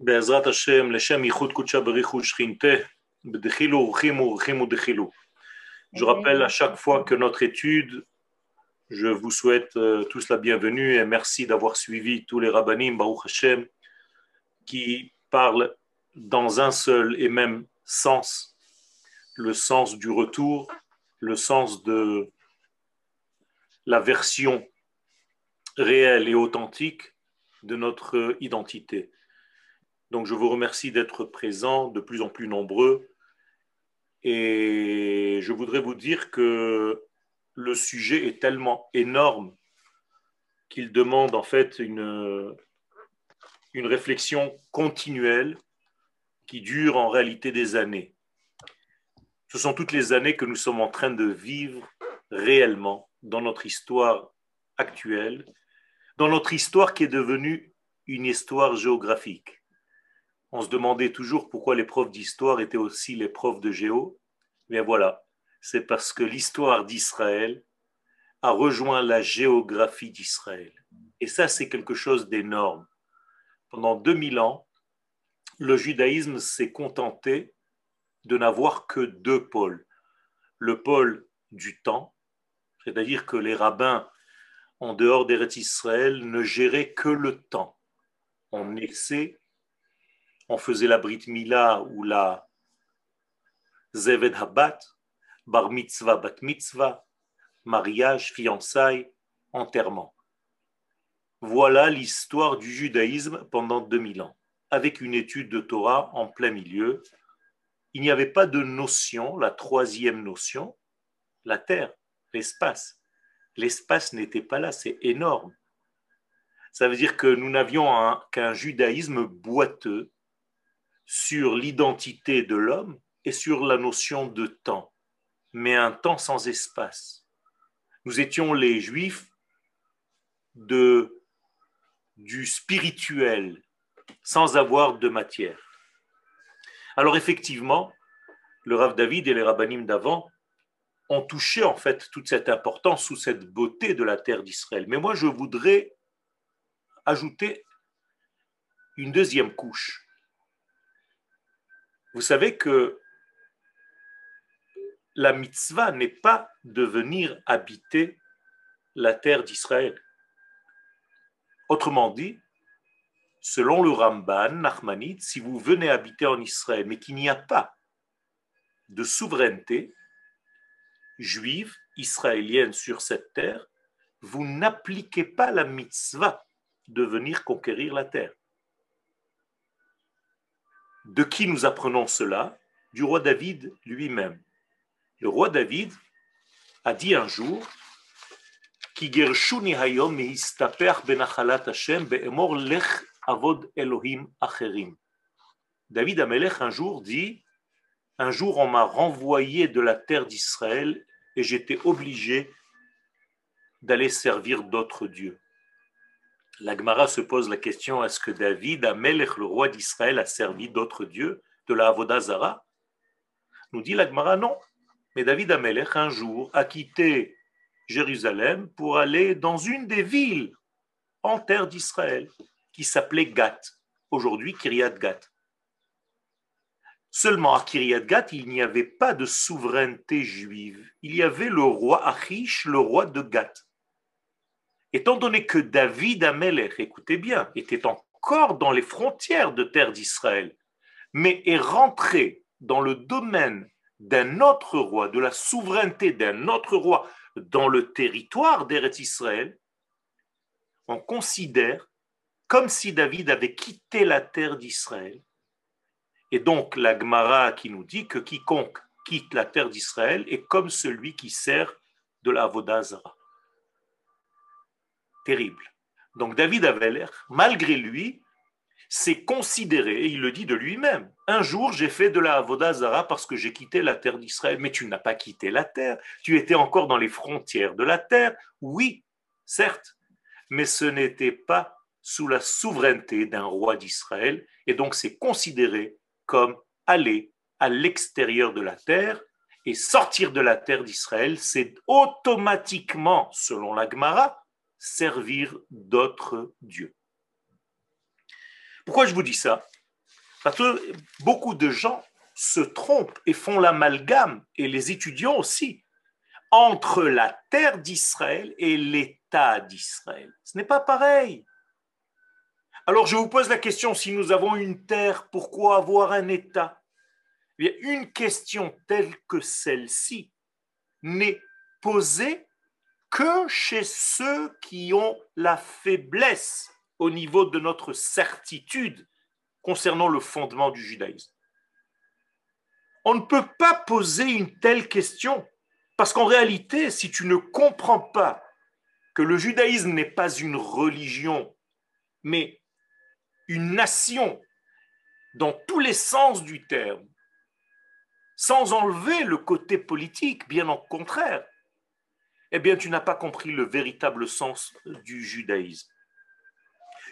בעזרת השם, לשם ייחוד קודשה בריחו שכינתה, בדחילו ורחימו ורחימו דחילו. Je rappelle à chaque fois que notre étude, je vous souhaite euh, tous la bienvenue et merci d'avoir suivi tous les rabbinim, Baruch Hashem, qui parlent dans un seul et même sens, le sens du retour, le sens de la version réelle et authentique de notre identité. Donc je vous remercie d'être présents, de plus en plus nombreux. Et je voudrais vous dire que le sujet est tellement énorme qu'il demande en fait une, une réflexion continuelle qui dure en réalité des années. Ce sont toutes les années que nous sommes en train de vivre réellement dans notre histoire actuelle, dans notre histoire qui est devenue une histoire géographique on se demandait toujours pourquoi les profs d'histoire étaient aussi les profs de géo. Mais voilà, c'est parce que l'histoire d'Israël a rejoint la géographie d'Israël. Et ça, c'est quelque chose d'énorme. Pendant 2000 ans, le judaïsme s'est contenté de n'avoir que deux pôles. Le pôle du temps, c'est-à-dire que les rabbins en dehors d'Eretz Israël ne géraient que le temps. On essaie on faisait la Brit Mila ou la Zeved Habat, Bar Mitzvah, Bat Mitzvah, mariage, fiançailles, enterrement. Voilà l'histoire du judaïsme pendant 2000 ans, avec une étude de Torah en plein milieu. Il n'y avait pas de notion, la troisième notion, la terre, l'espace. L'espace n'était pas là, c'est énorme. Ça veut dire que nous n'avions qu'un judaïsme boiteux, sur l'identité de l'homme et sur la notion de temps, mais un temps sans espace. Nous étions les juifs de, du spirituel, sans avoir de matière. Alors effectivement, le Rav David et les rabbinim d'avant ont touché en fait toute cette importance sous cette beauté de la terre d'Israël. Mais moi, je voudrais ajouter une deuxième couche vous savez que la mitzvah n'est pas de venir habiter la terre d'Israël. Autrement dit, selon le Ramban Nachmanide, si vous venez habiter en Israël, mais qu'il n'y a pas de souveraineté juive, israélienne sur cette terre, vous n'appliquez pas la mitzvah de venir conquérir la terre. De qui nous apprenons cela? Du roi David lui-même. Le roi David a dit un jour David Amelech un jour dit Un jour on m'a renvoyé de la terre d'Israël et j'étais obligé d'aller servir d'autres dieux. L'Agmara se pose la question est-ce que David, Amelech, le roi d'Israël, a servi d'autres dieux de la Avodazara Nous dit l'Agmara non. Mais David Amelech, un jour, a quitté Jérusalem pour aller dans une des villes en terre d'Israël qui s'appelait Gath, aujourd'hui Kiryat Gath. Seulement à Kiryat Gath, il n'y avait pas de souveraineté juive. Il y avait le roi Achish, le roi de Gath. Étant donné que David Amelech, écoutez bien, était encore dans les frontières de terre d'Israël, mais est rentré dans le domaine d'un autre roi, de la souveraineté d'un autre roi dans le territoire d'Eretz Israël, on considère comme si David avait quitté la terre d'Israël. Et donc la Gemara qui nous dit que quiconque quitte la terre d'Israël est comme celui qui sert de la Vodazara terrible. Donc David Aveler, malgré lui, s'est considéré, et il le dit de lui-même, un jour j'ai fait de la Avodazara parce que j'ai quitté la terre d'Israël. Mais tu n'as pas quitté la terre, tu étais encore dans les frontières de la terre. Oui, certes, mais ce n'était pas sous la souveraineté d'un roi d'Israël, et donc c'est considéré comme aller à l'extérieur de la terre, et sortir de la terre d'Israël, c'est automatiquement, selon la Gemara, servir d'autres dieux. Pourquoi je vous dis ça? Parce que beaucoup de gens se trompent et font l'amalgame, et les étudiants aussi, entre la terre d'Israël et l'État d'Israël. Ce n'est pas pareil. Alors je vous pose la question, si nous avons une terre, pourquoi avoir un État? Eh Une question telle que celle-ci n'est posée que chez ceux qui ont la faiblesse au niveau de notre certitude concernant le fondement du judaïsme. On ne peut pas poser une telle question parce qu'en réalité, si tu ne comprends pas que le judaïsme n'est pas une religion, mais une nation dans tous les sens du terme, sans enlever le côté politique, bien au contraire, eh bien tu n'as pas compris le véritable sens du judaïsme.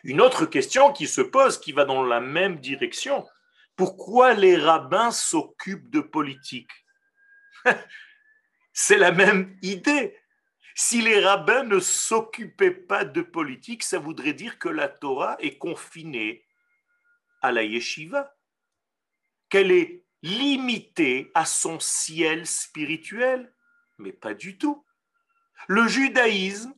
Une autre question qui se pose, qui va dans la même direction, pourquoi les rabbins s'occupent de politique? C'est la même idée. Si les rabbins ne s'occupaient pas de politique, ça voudrait dire que la Torah est confinée à la yeshiva, qu'elle est limitée à son ciel spirituel, mais pas du tout. Le judaïsme,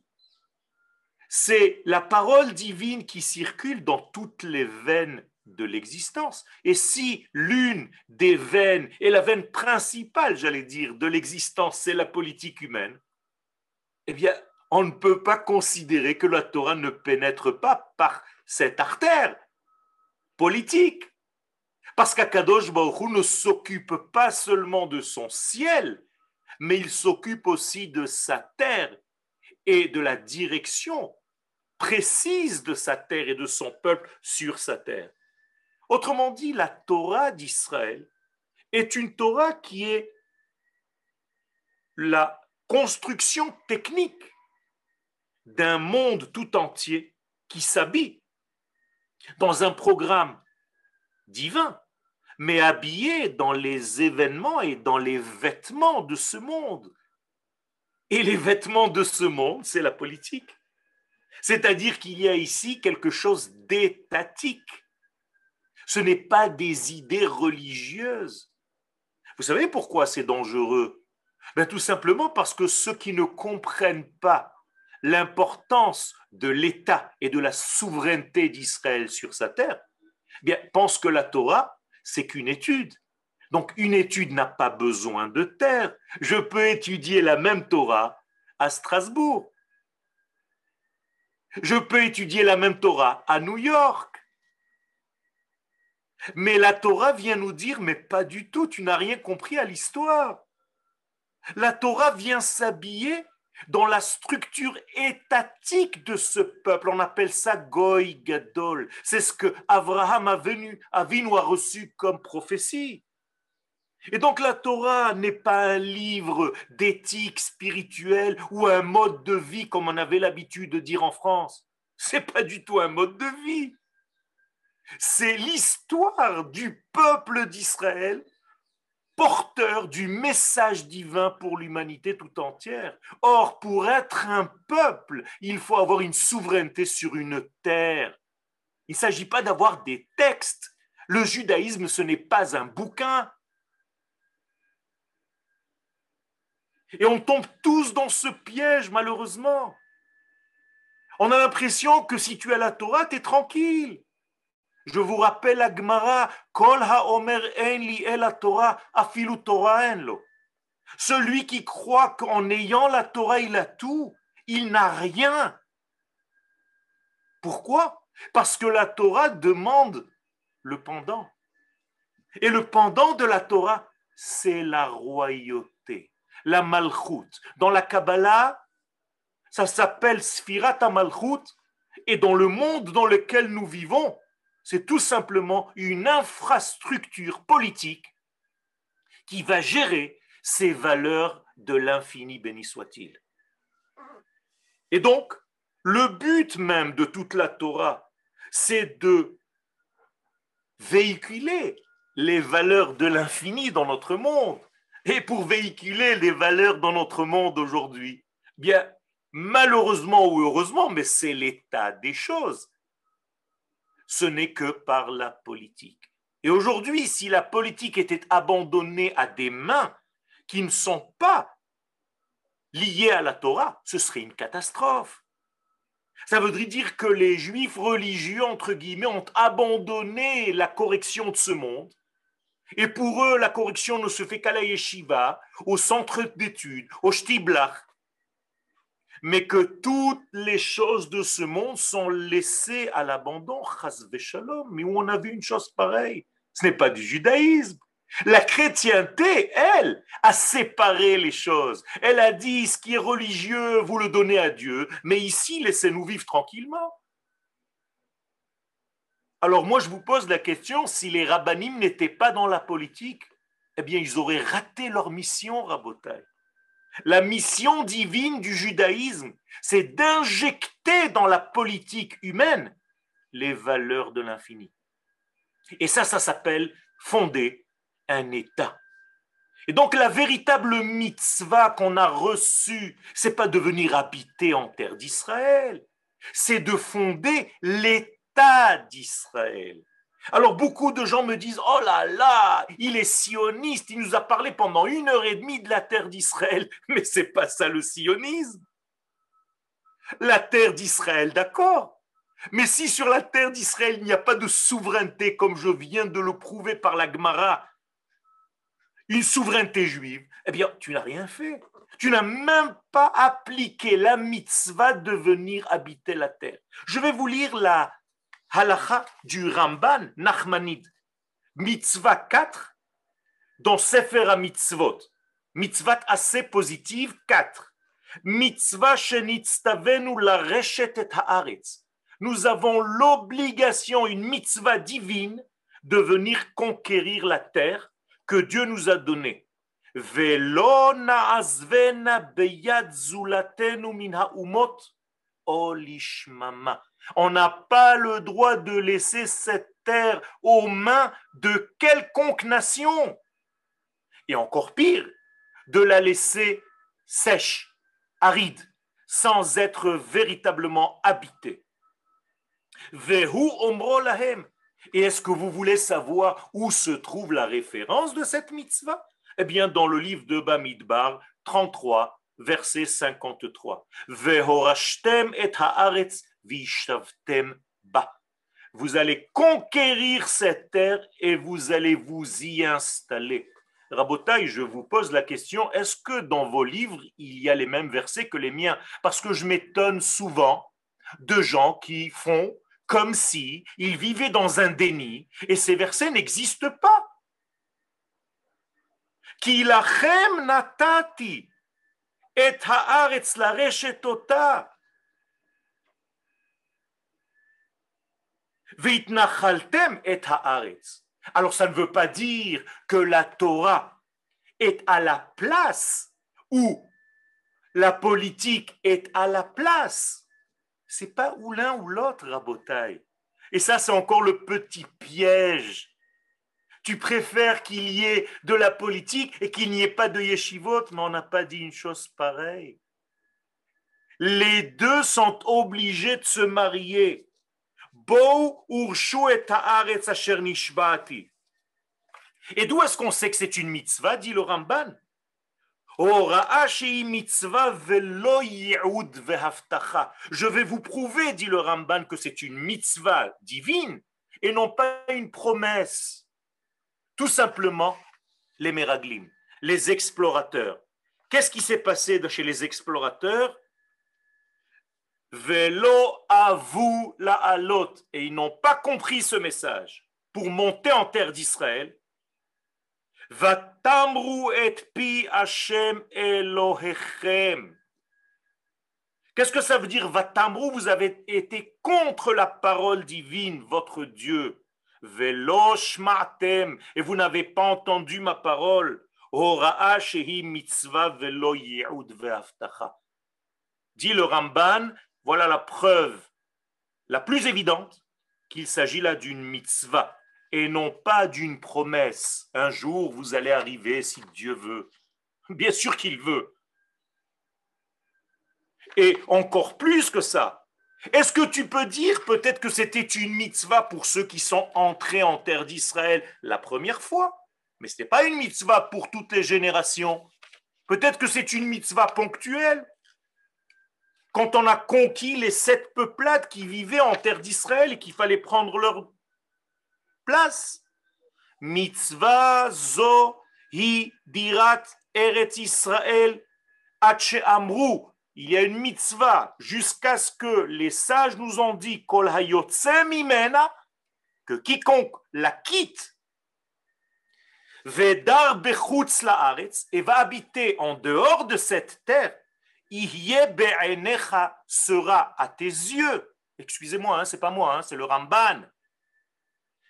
c'est la parole divine qui circule dans toutes les veines de l'existence. Et si l'une des veines et la veine principale, j'allais dire, de l'existence, c'est la politique humaine, eh bien, on ne peut pas considérer que la Torah ne pénètre pas par cette artère politique. Parce qu'Akadosh Baruch ne s'occupe pas seulement de son ciel, mais il s'occupe aussi de sa terre et de la direction précise de sa terre et de son peuple sur sa terre. Autrement dit, la Torah d'Israël est une Torah qui est la construction technique d'un monde tout entier qui s'habille dans un programme divin, mais habillé dans les événements et dans les vêtements de ce monde. Et les vêtements de ce monde, c'est la politique. C'est-à-dire qu'il y a ici quelque chose d'étatique ce n'est pas des idées religieuses. Vous savez pourquoi c'est dangereux? Ben, Tout simplement parce que ceux qui ne comprennent pas l'importance de l'État et de la souveraineté d'Israël sur sa terre, eh bien, pensent que la Torah, c'est qu'une étude. Donc une étude n'a pas besoin de terre. Je peux étudier la même Torah à Strasbourg. Je peux étudier la même Torah à New York. Mais la Torah vient nous dire, mais pas du tout, tu n'as rien compris à l'histoire. La Torah vient s'habiller dans la structure étatique de ce peuple. On appelle ça Goy Gadol. C'est ce que Abraham a venu, a a reçu comme prophétie. Et donc la Torah n'est pas un livre d'éthique spirituelle ou un mode de vie comme on avait l'habitude de dire en France. C'est pas du tout un mode de vie. C'est l'histoire du peuple d'Israël porteur du message divin pour l'humanité tout entière. Or, pour être un peuple, il faut avoir une souveraineté sur une terre. Il ne s'agit pas d'avoir des textes. Le judaïsme, ce n'est pas un bouquin. Et on tombe tous dans ce piège, malheureusement. On a l'impression que si tu as la Torah, tu es tranquille. Je vous rappelle la Gemara, Kol haomer en Torah, afilu Torah Celui qui croit qu'en ayant la Torah, il a tout, il n'a rien. Pourquoi? Parce que la Torah demande le pendant. Et le pendant de la Torah, c'est la royauté, la malchut. Dans la Kabbalah, ça s'appelle Sfirat malchut. Et dans le monde dans lequel nous vivons, c'est tout simplement une infrastructure politique qui va gérer ces valeurs de l'infini, béni soit-il. Et donc, le but même de toute la Torah, c'est de véhiculer les valeurs de l'infini dans notre monde. Et pour véhiculer les valeurs dans notre monde aujourd'hui, bien, malheureusement ou heureusement, mais c'est l'état des choses ce n'est que par la politique. Et aujourd'hui, si la politique était abandonnée à des mains qui ne sont pas liées à la Torah, ce serait une catastrophe. Ça voudrait dire que les juifs religieux, entre guillemets, ont abandonné la correction de ce monde. Et pour eux, la correction ne se fait qu'à la yeshiva, au centre d'études, au shtiblach. Mais que toutes les choses de ce monde sont laissées à l'abandon. Mais où on a vu une chose pareille Ce n'est pas du judaïsme. La chrétienté, elle, a séparé les choses. Elle a dit, ce qui est religieux, vous le donnez à Dieu, mais ici, laissez-nous vivre tranquillement. Alors moi, je vous pose la question, si les rabbinim n'étaient pas dans la politique, eh bien, ils auraient raté leur mission, Rabotai. La mission divine du judaïsme, c'est d'injecter dans la politique humaine les valeurs de l'infini. Et ça, ça s'appelle fonder un État. Et donc la véritable mitzvah qu'on a reçue, c'est pas de venir habiter en terre d'Israël, c'est de fonder l'État d'Israël. Alors beaucoup de gens me disent Oh là là, il est sioniste, il nous a parlé pendant une heure et demie de la terre d'Israël. Mais c'est pas ça le sionisme. La terre d'Israël, d'accord. Mais si sur la terre d'Israël il n'y a pas de souveraineté, comme je viens de le prouver par la Gemara, une souveraineté juive, eh bien, tu n'as rien fait. Tu n'as même pas appliqué la mitzvah de venir habiter la terre. Je vais vous lire la halacha du Ramban Nachmanid, mitzvah 4, dans Sefer mitzvot. Mitzvah assez positive 4. Mitzvah la reshet et haaretz. Nous avons l'obligation, une mitzvah divine, de venir conquérir la terre que Dieu nous a donné. On n'a pas le droit de laisser cette terre aux mains de quelconque nation. Et encore pire, de la laisser sèche, aride, sans être véritablement habitée. Vehu omro lahem. Et est-ce que vous voulez savoir où se trouve la référence de cette mitzvah? Eh bien, dans le livre de Bamidbar 33, verset 53. Vehorashtem et haaretz vishavtem ba. Vous allez conquérir cette terre et vous allez vous y installer. Rabotaï, je vous pose la question, est-ce que dans vos livres, il y a les mêmes versets que les miens? Parce que je m'étonne souvent de gens qui font comme si il vivait dans un déni et ces versets n'existent pas. Kilachem natati et haaretz la et. Alors ça ne veut pas dire que la Torah est à la place ou la politique est à la place c'est pas ou l'un ou l'autre, Rabotaille. Et ça, c'est encore le petit piège. Tu préfères qu'il y ait de la politique et qu'il n'y ait pas de yeshivot, mais on n'a pas dit une chose pareille. Les deux sont obligés de se marier. Et d'où est-ce qu'on sait que c'est une mitzvah, dit le Ramban je vais vous prouver, dit le Ramban, que c'est une mitzvah divine et non pas une promesse. Tout simplement, les Meraglim, les explorateurs. Qu'est-ce qui s'est passé chez les explorateurs? Velo vous la alot. Et ils n'ont pas compris ce message. Pour monter en terre d'Israël, Vatamru et pi Hashem. Qu'est-ce que ça veut dire Vatamru Vous avez été contre la parole divine, votre Dieu. Veloshmatem. Et vous n'avez pas entendu ma parole. velo Dit le Ramban, voilà la preuve la plus évidente qu'il s'agit là d'une mitzvah et non pas d'une promesse. Un jour, vous allez arriver si Dieu veut. Bien sûr qu'il veut. Et encore plus que ça, Est-ce que tu peux dire peut-être que c'était une mitzvah pour ceux qui sont entrés en terre d'Israël la première fois? Mais ce n'est pas une mitzvah pour toutes les générations. Peut-être que c'est une mitzvah ponctuelle. Quand on a conquis les sept peuplades qui vivaient en terre d'Israël et qu'il fallait prendre leur place. Mitzvah zo hi dirat Eretz Israël amru il y a une mitzvah jusqu'à ce que les sages nous ont dit kol que quiconque la quitte vedar bechutz et va habiter en dehors de cette terre sera à tes yeux excusez-moi hein, c'est pas moi hein, c'est le Ramban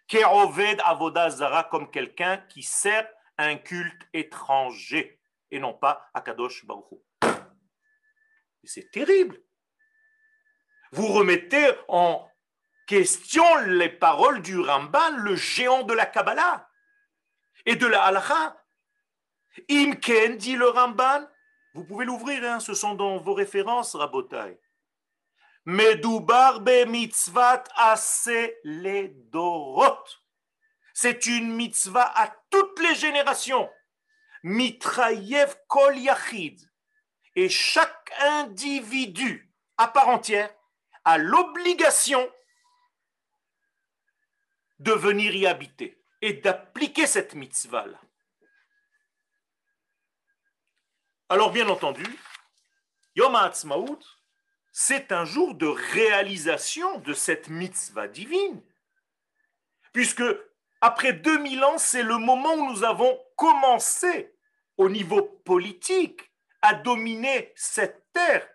keroved avodazara comme quelqu'un qui sert un culte étranger et non pas à Kadosh c'est terrible. Vous remettez en question les paroles du Ramban, le géant de la Kabbalah et de la Halakha. Imken, dit le Ramban, vous pouvez l'ouvrir, hein, ce sont dans vos références, Rabotai. Medubar be mitzvat dorot. C'est une mitzvah à toutes les générations. Mitrayev kol yachid et chaque individu à part entière a l'obligation de venir y habiter et d'appliquer cette mitzvah-là. Alors bien entendu, Yom HaAtzmaut, c'est un jour de réalisation de cette mitzvah divine, puisque après 2000 ans, c'est le moment où nous avons commencé au niveau politique à dominer cette terre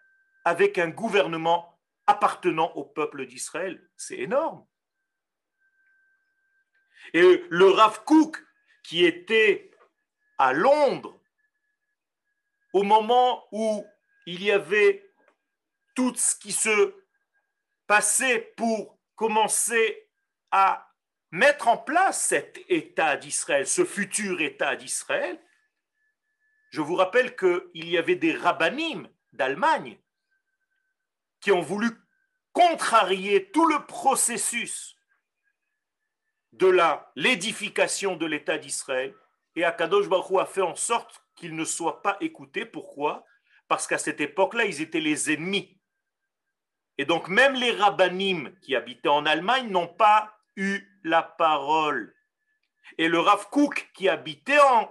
avec un gouvernement appartenant au peuple d'Israël. C'est énorme. Et le Rav Kook, qui était à Londres au moment où il y avait tout ce qui se passait pour commencer à mettre en place cet État d'Israël, ce futur État d'Israël, je vous rappelle qu'il y avait des rabbinim d'Allemagne qui ont voulu contrarier tout le processus de l'édification de l'État d'Israël. Et Akadosh Baruch a fait en sorte qu'ils ne soient pas écoutés. Pourquoi? Parce qu'à cette époque-là, ils étaient les ennemis. Et donc même les rabbinim qui habitaient en Allemagne n'ont pas eu la parole. Et le Rav Kook qui habitait en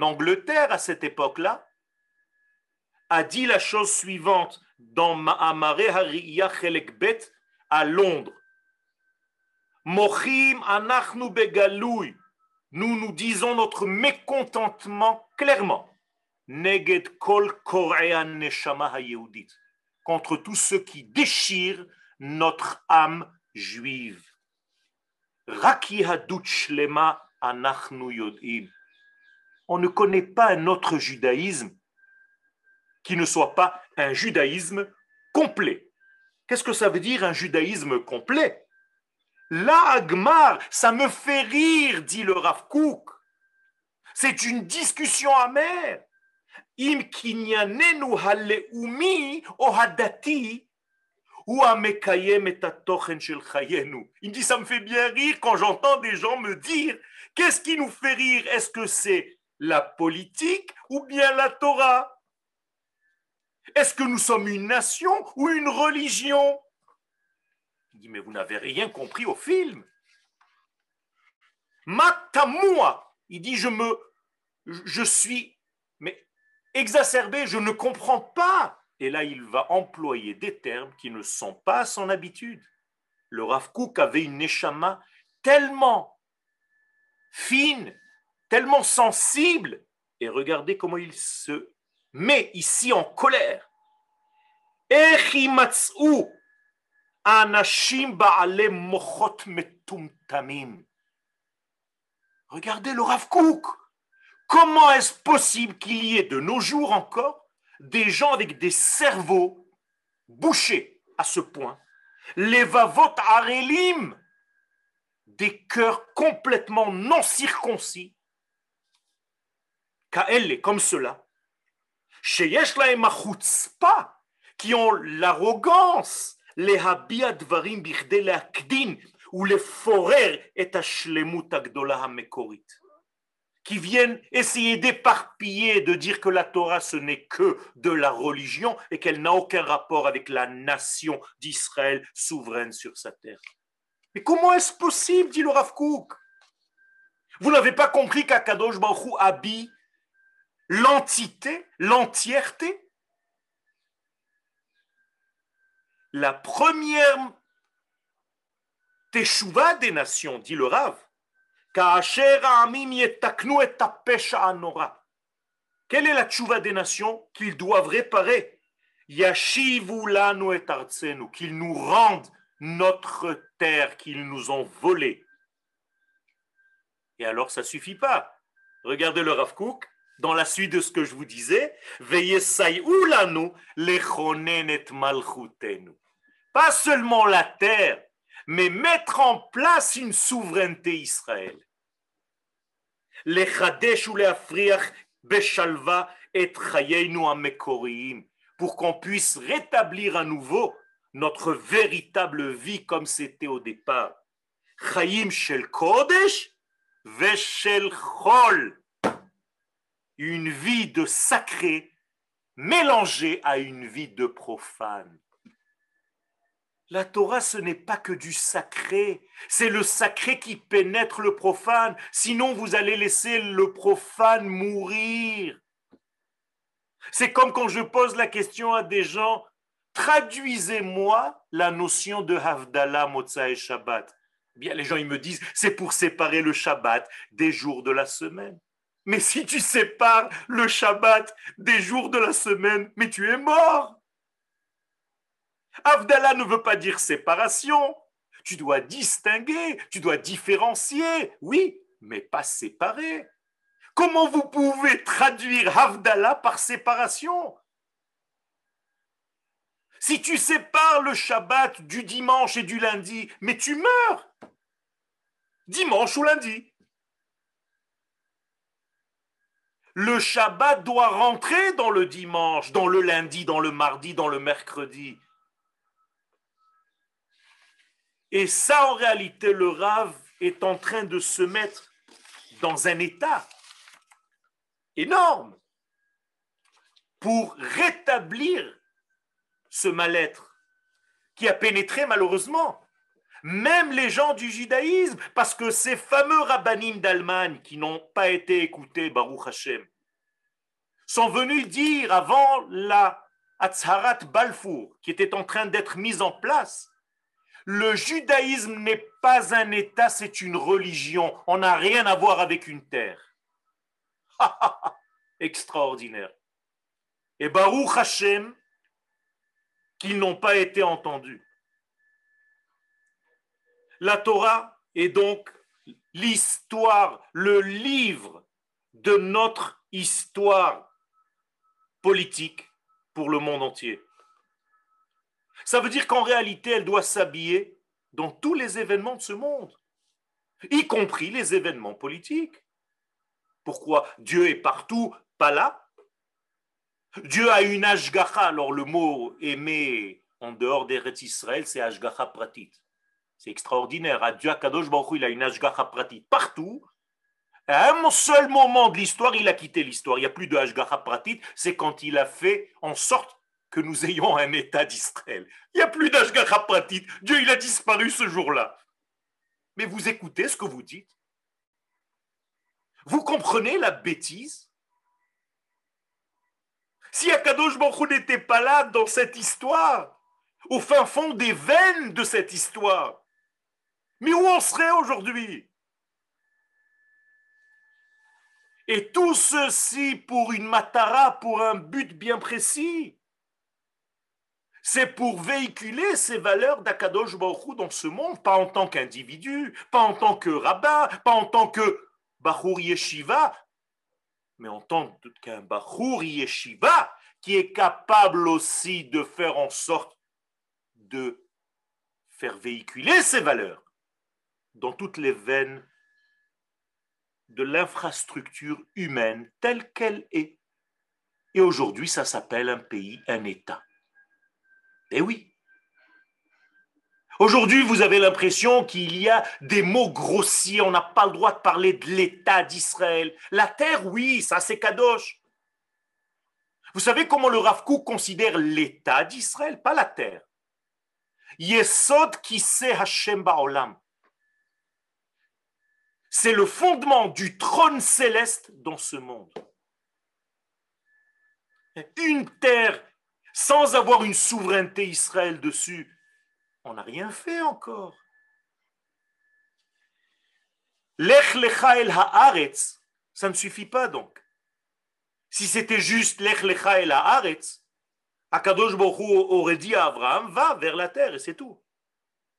Angleterre à cette époque-là, a dit la chose suivante dans Ma'amare Hariya Bet à Londres. Mochim anachnu. Nous nous disons notre mécontentement clairement. Neged kol Contre tous ceux qui déchirent notre âme juive. On ne connaît pas un autre judaïsme qui ne soit pas un judaïsme complet. Qu'est-ce que ça veut dire un judaïsme complet? La Agmar, ça me fait rire, dit le Rav. C'est une discussion amère. Im kinyanenu haleumi ohadati ou Il dit, ça me fait bien rire quand j'entends des gens me dire, qu'est-ce qui nous fait rire? Est-ce que c'est la politique ou bien la Torah? Est-ce que nous sommes une nation ou une religion? Dit, mais vous n'avez rien compris au film. Matamua, il dit, je me, je suis, mais exacerbé, je ne comprends pas. Et là, il va employer des termes qui ne sont pas son habitude. Le Rav avait une neshama tellement fine tellement sensible. Et regardez comment il se met ici en colère. Regardez le Rav Comment est-ce possible qu'il y ait de nos jours encore des gens avec des cerveaux bouchés à ce point? Les vavot arelim, des cœurs complètement non circoncis, comme cela, qui ont l'arrogance, להביע דברים בכדי להקדין ולפורר את השלמות הגדולה המקורית. qui viennent essayer d'éparpiller, de dire que la Torah ce n'est que de la religion et qu'elle n'a aucun rapport avec la nation d'Israël souveraine sur sa terre. Mais comment est-ce possible, dit le Rav Kook Vous n'avez pas compris qu'Akadosh Baruch habille l'entité, l'entièreté La première teshuva des nations, dit le Rav, quelle est la tchouva des nations qu'ils doivent réparer? Qu'ils nous rendent notre terre qu'ils nous ont volée. Et alors ça suffit pas. Regardez le Rav Kook, dans la suite de ce que je vous disais, malchutenu. Pas seulement la terre, mais mettre en place une souveraineté Israël. Les chadesh ou les afriach beshalva et amekorim, pour qu'on puisse rétablir à nouveau notre véritable vie comme c'était au départ. Chayim shel kodesh veshel chol. Une vie de sacré mélangée à une vie de profane. La Torah, ce n'est pas que du sacré, c'est le sacré qui pénètre le profane, sinon vous allez laisser le profane mourir. C'est comme quand je pose la question à des gens, traduisez-moi la notion de Havdalah, Motza et Shabbat. Bien, les gens, ils me disent, c'est pour séparer le Shabbat des jours de la semaine. Mais si tu sépares le Shabbat des jours de la semaine, mais tu es mort. Avdallah ne veut pas dire séparation. Tu dois distinguer, tu dois différencier, oui, mais pas séparer. Comment vous pouvez traduire Avdallah par séparation? Si tu sépares le Shabbat du dimanche et du lundi, mais tu meurs. Dimanche ou lundi. Le Shabbat doit rentrer dans le dimanche, dans le lundi, dans le mardi, dans le mercredi. Et ça, en réalité, le Rav est en train de se mettre dans un état énorme pour rétablir ce mal-être qui a pénétré malheureusement même les gens du judaïsme, parce que ces fameux rabbinim d'Allemagne qui n'ont pas été écoutés, Baruch Hashem, sont venus dire avant la Atzharat Balfour, qui était en train d'être mise en place, le judaïsme n'est pas un État, c'est une religion. On n'a rien à voir avec une terre. Extraordinaire. Et Baruch Hashem, qu'ils n'ont pas été entendus. La Torah est donc l'histoire, le livre de notre histoire politique pour le monde entier. Ça veut dire qu'en réalité, elle doit s'habiller dans tous les événements de ce monde, y compris les événements politiques. Pourquoi Dieu est partout, pas là? Dieu a une ashgacha. Alors le mot aimé en dehors des Israël, c'est ashgacha pratit. C'est extraordinaire. À Dieu, Kadosh Baruch il a une ashgacha pratit partout. À un seul moment de l'histoire, il a quitté l'histoire. Il n'y a plus de ashgacha pratit. C'est quand il a fait en sorte que nous ayons un État d'Israël. Il n'y a plus d'Ashgacha Pratit. Dieu, il a disparu ce jour-là. Mais vous écoutez ce que vous dites Vous comprenez la bêtise? Si Akadosh Baruch n'était pas là dans cette histoire, au fin fond des veines de cette histoire, mais où on serait aujourd'hui? Et tout ceci pour une matara, pour un but bien précis c'est pour véhiculer ces valeurs d'Akadosh Baruch dans ce monde, pas en tant qu'individu, pas en tant que rabbin, pas en tant que Bachour Yeshiva, mais en tant qu'un Bachour Yeshiva qui est capable aussi de faire en sorte de faire véhiculer ces valeurs dans toutes les veines de l'infrastructure humaine telle qu'elle est. Et aujourd'hui, ça s'appelle un pays, un État. Eh oui. Aujourd'hui, vous avez l'impression qu'il y a des mots grossiers. On n'a pas le droit de parler de l'État d'Israël. La terre, oui, ça c'est Kadosh. Vous savez comment le Rav considère l'État d'Israël, pas la terre. Yesod qui sait Hashem Ba'olam. C'est le fondement du trône céleste dans ce monde. Une terre sans avoir une souveraineté Israël dessus, on n'a rien fait encore. Lech lecha el haaretz, ça ne suffit pas donc. Si c'était juste lech lecha el haaretz, Akadosh Baruch aurait dit à Abraham, va vers la terre et c'est tout.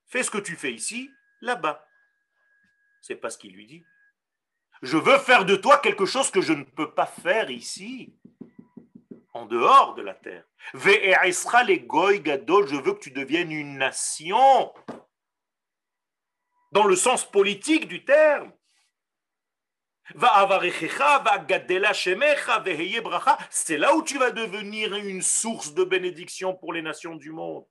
Fais ce que tu fais ici, là-bas. C'est pas ce qu'il lui dit. Je veux faire de toi quelque chose que je ne peux pas faire ici en dehors de la terre. je veux que tu deviennes une nation dans le sens politique du terme. C'est là où tu vas devenir une source de bénédiction pour les nations du monde.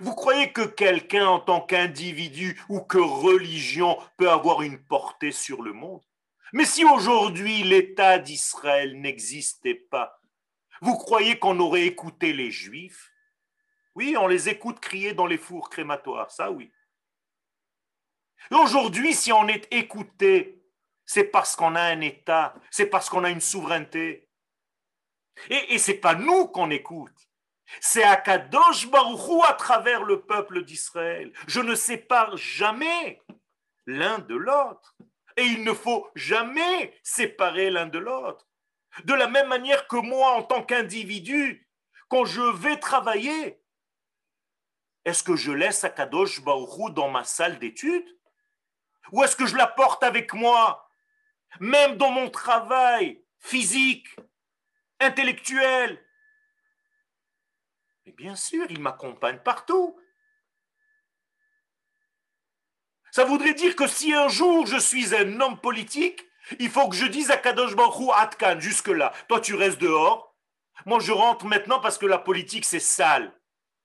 Vous croyez que quelqu'un en tant qu'individu ou que religion peut avoir une portée sur le monde? Mais si aujourd'hui l'État d'Israël n'existait pas, vous croyez qu'on aurait écouté les Juifs? Oui, on les écoute crier dans les fours crématoires, ça oui. Aujourd'hui, si on est écouté, c'est parce qu'on a un État, c'est parce qu'on a une souveraineté. Et, et ce n'est pas nous qu'on écoute. C'est Akadosh Baruchou à travers le peuple d'Israël. Je ne sépare jamais l'un de l'autre. Et il ne faut jamais séparer l'un de l'autre. De la même manière que moi, en tant qu'individu, quand je vais travailler, est-ce que je laisse Akadosh Baruchou dans ma salle d'études? Ou est-ce que je la porte avec moi, même dans mon travail physique, intellectuel? Mais bien sûr, il m'accompagne partout. Ça voudrait dire que si un jour je suis un homme politique, il faut que je dise à Kadosh Baruch Atkan, jusque-là. Toi, tu restes dehors. Moi, je rentre maintenant parce que la politique, c'est sale.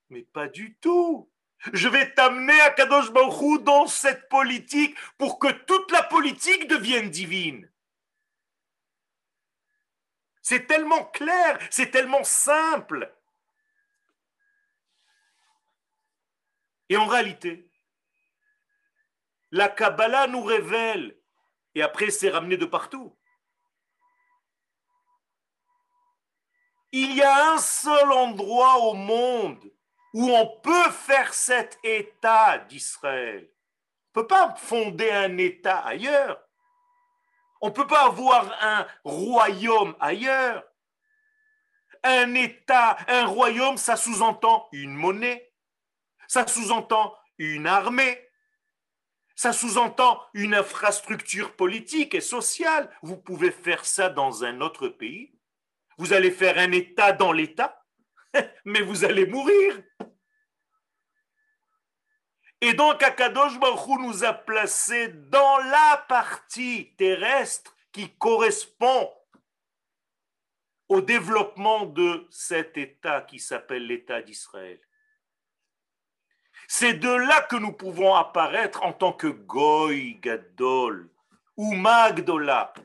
Mais pas du tout. Je vais t'amener à Kadosh Baruch dans cette politique pour que toute la politique devienne divine. C'est tellement clair, c'est tellement simple. Et en réalité, la Kabbalah nous révèle et après c'est ramené de partout. Il y a un seul endroit au monde où on peut faire cet État d'Israël. On ne peut pas fonder un État ailleurs. On ne peut pas avoir un royaume ailleurs. Un État, un royaume, ça sous-entend une monnaie, ça sous-entend une armée, ça sous-entend une infrastructure politique et sociale. Vous pouvez faire ça dans un autre pays. Vous allez faire un État dans l'État, mais vous allez mourir. Et donc, Akadosh Baruch nous a placés dans la partie terrestre qui correspond au développement de cet État qui s'appelle l'État d'Israël. C'est de là que nous pouvons apparaître en tant que Goy Gadol ou Magdola,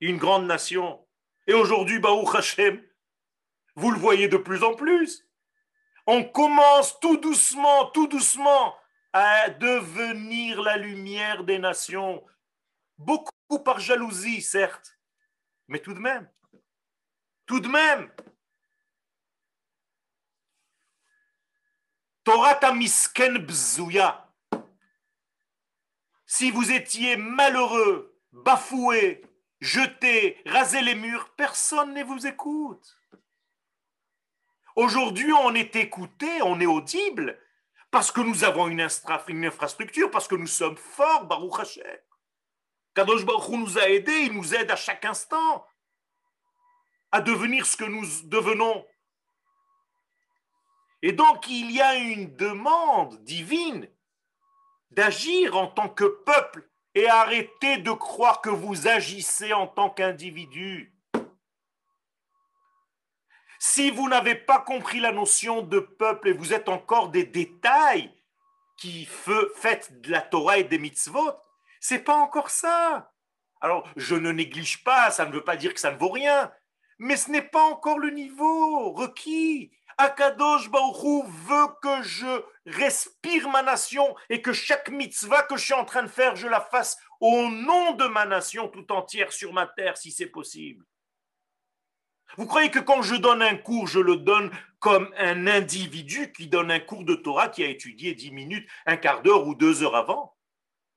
une grande nation. Et aujourd'hui, Baruch Hashem, vous le voyez de plus en plus. On commence tout doucement, tout doucement à devenir la lumière des nations. Beaucoup par jalousie, certes, mais tout de même. Tout de même. Torah misken. Si vous étiez malheureux, bafoué, jeté, rasé les murs, personne ne vous écoute. Aujourd'hui, on est écouté, on est audible, parce que nous avons une, infrastructure, parce que nous sommes forts, Baruch Hashem. Kadosh Baruch nous a aidés, il nous aide à chaque instant à devenir ce que nous devenons. Et donc il y a une demande divine d'agir en tant que peuple et arrêter de croire que vous agissez en tant qu'individu. Si vous n'avez pas compris la notion de peuple et vous êtes encore des détails, qui faites de la Torah et des mitzvot. C'est pas encore ça. Alors, je ne néglige pas, ça ne veut pas dire que ça ne vaut rien, mais ce n'est pas encore le niveau requis. Akadosh Baruchou veut que je respire ma nation et que chaque mitzvah que je suis en train de faire, je la fasse au nom de ma nation tout entière sur ma terre, si c'est possible. Vous croyez que quand je donne un cours, je le donne comme un individu qui donne un cours de Torah qui a étudié dix minutes, un quart d'heure ou deux heures avant?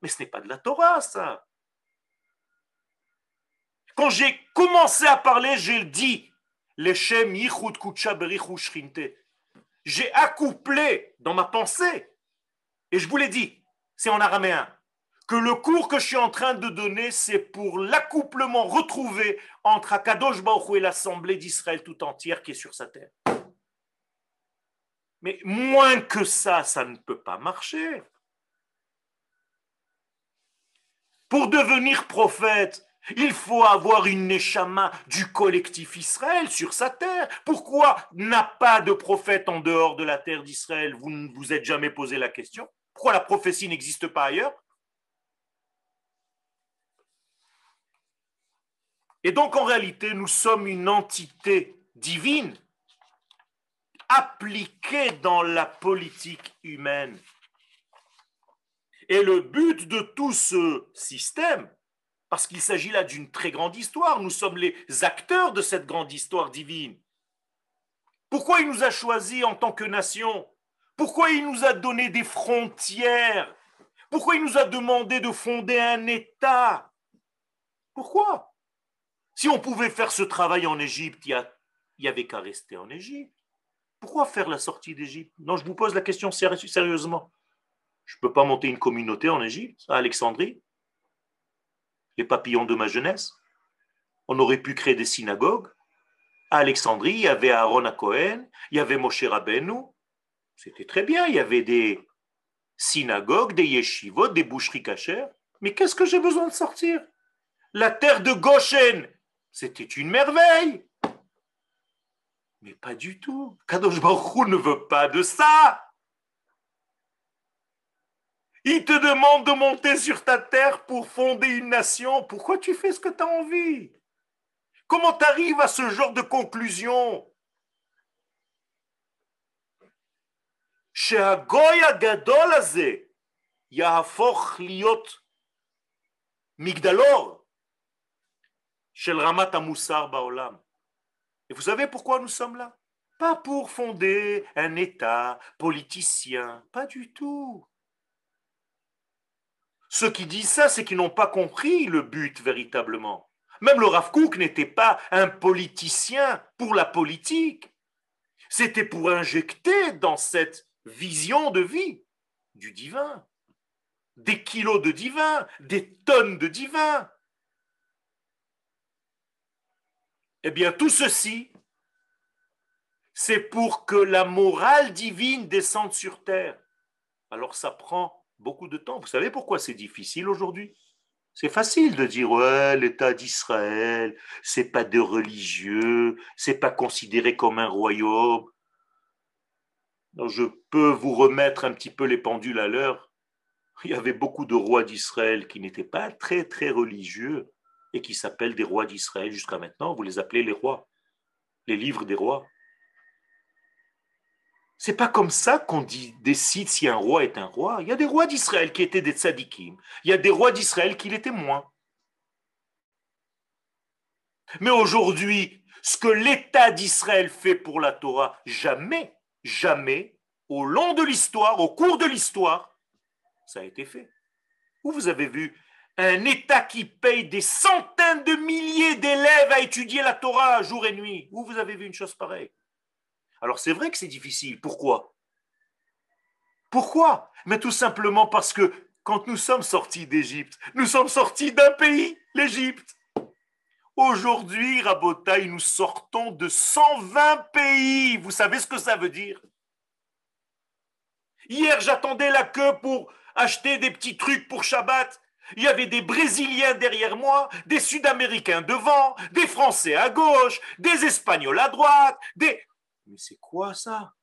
Mais ce n'est pas de la Torah, ça. Quand j'ai commencé à parler, j'ai dit j'ai accouplé dans ma pensée, et je vous l'ai dit, c'est en araméen, que le cours que je suis en train de donner, c'est pour l'accouplement retrouvé entre Akadosh et l'Assemblée d'Israël tout entière qui est sur sa terre. Mais moins que ça, ça ne peut pas marcher. Pour devenir prophète, il faut avoir une neshama du collectif Israël sur sa terre. Pourquoi n'a pas de prophète en dehors de la terre d'Israël? Vous ne vous êtes jamais posé la question. Pourquoi la prophétie n'existe pas ailleurs? Et donc en réalité, nous sommes une entité divine appliquée dans la politique humaine. Et le but de tout ce système, parce qu'il s'agit là d'une très grande histoire, nous sommes les acteurs de cette grande histoire divine. Pourquoi il nous a choisis en tant que nation? Pourquoi il nous a donné des frontières? Pourquoi il nous a demandé de fonder un État? Pourquoi? Si on pouvait faire ce travail en Égypte, il n'y avait qu'à rester en Égypte. Pourquoi faire la sortie d'Égypte? Non, je vous pose la question sérieusement. Je ne peux pas monter une communauté en Égypte, à Alexandrie. Les papillons de ma jeunesse. On aurait pu créer des synagogues. À Alexandrie, il y avait Aaron à Cohen, il y avait Moshe Rabbeinu. C'était très bien, il y avait des synagogues, des yeshivot, des boucheries cachères. Mais qu'est-ce que j'ai besoin de sortir? La terre de Goshen, c'était une merveille. Mais pas du tout. Kadosh Baruch ne veut pas de ça. Il te demande de monter sur ta terre pour fonder une nation. Pourquoi tu fais ce que tu as envie? Comment tu arrives à ce genre de conclusion? Migdalor Ramat Baolam. Et vous savez pourquoi nous sommes là? Pas pour fonder un État politicien, pas du tout. Ceux qui disent ça, c'est qu'ils n'ont pas compris le but véritablement. Même le Rav n'était pas un politicien pour la politique. C'était pour injecter dans cette vision de vie du divin, des kilos de divin, des tonnes de divin. Eh bien, tout ceci, c'est pour que la morale divine descende sur terre. Alors ça prend beaucoup de temps. Vous savez pourquoi c'est difficile aujourd'hui? C'est facile de dire ouais, l'État d'Israël, c'est pas de religieux, c'est pas considéré comme un royaume. je peux vous remettre un petit peu les pendules à l'heure. Il y avait beaucoup de rois d'Israël qui n'étaient pas très très religieux et qui s'appellent des rois d'Israël jusqu'à maintenant. Vous les appelez les rois, les livres des rois. C'est pas comme ça qu'on décide si un roi est un roi. Il y a des rois d'Israël qui étaient des tzadikim. Il y a des rois d'Israël qui l'étaient moins. Mais aujourd'hui, ce que l'État d'Israël fait pour la Torah, jamais, jamais, au long de l'histoire, au cours de l'histoire, ça a été fait. Où vous avez vu un État qui paye des centaines de milliers d'élèves à étudier la Torah jour et nuit. Où vous avez vu une chose pareille Alors c'est vrai que c'est difficile. Pourquoi? Pourquoi? Mais tout simplement parce que quand nous sommes sortis d'Égypte, nous sommes sortis d'un pays, l'Égypte. Aujourd'hui, Rabotaï, nous sortons de 120 pays. Vous savez ce que ça veut dire? Hier, j'attendais la queue pour acheter des petits trucs pour Shabbat. Il y avait des Brésiliens derrière moi, des Sud-Américains devant, des Français à gauche, des Espagnols à droite, des... Mais c'est quoi ça?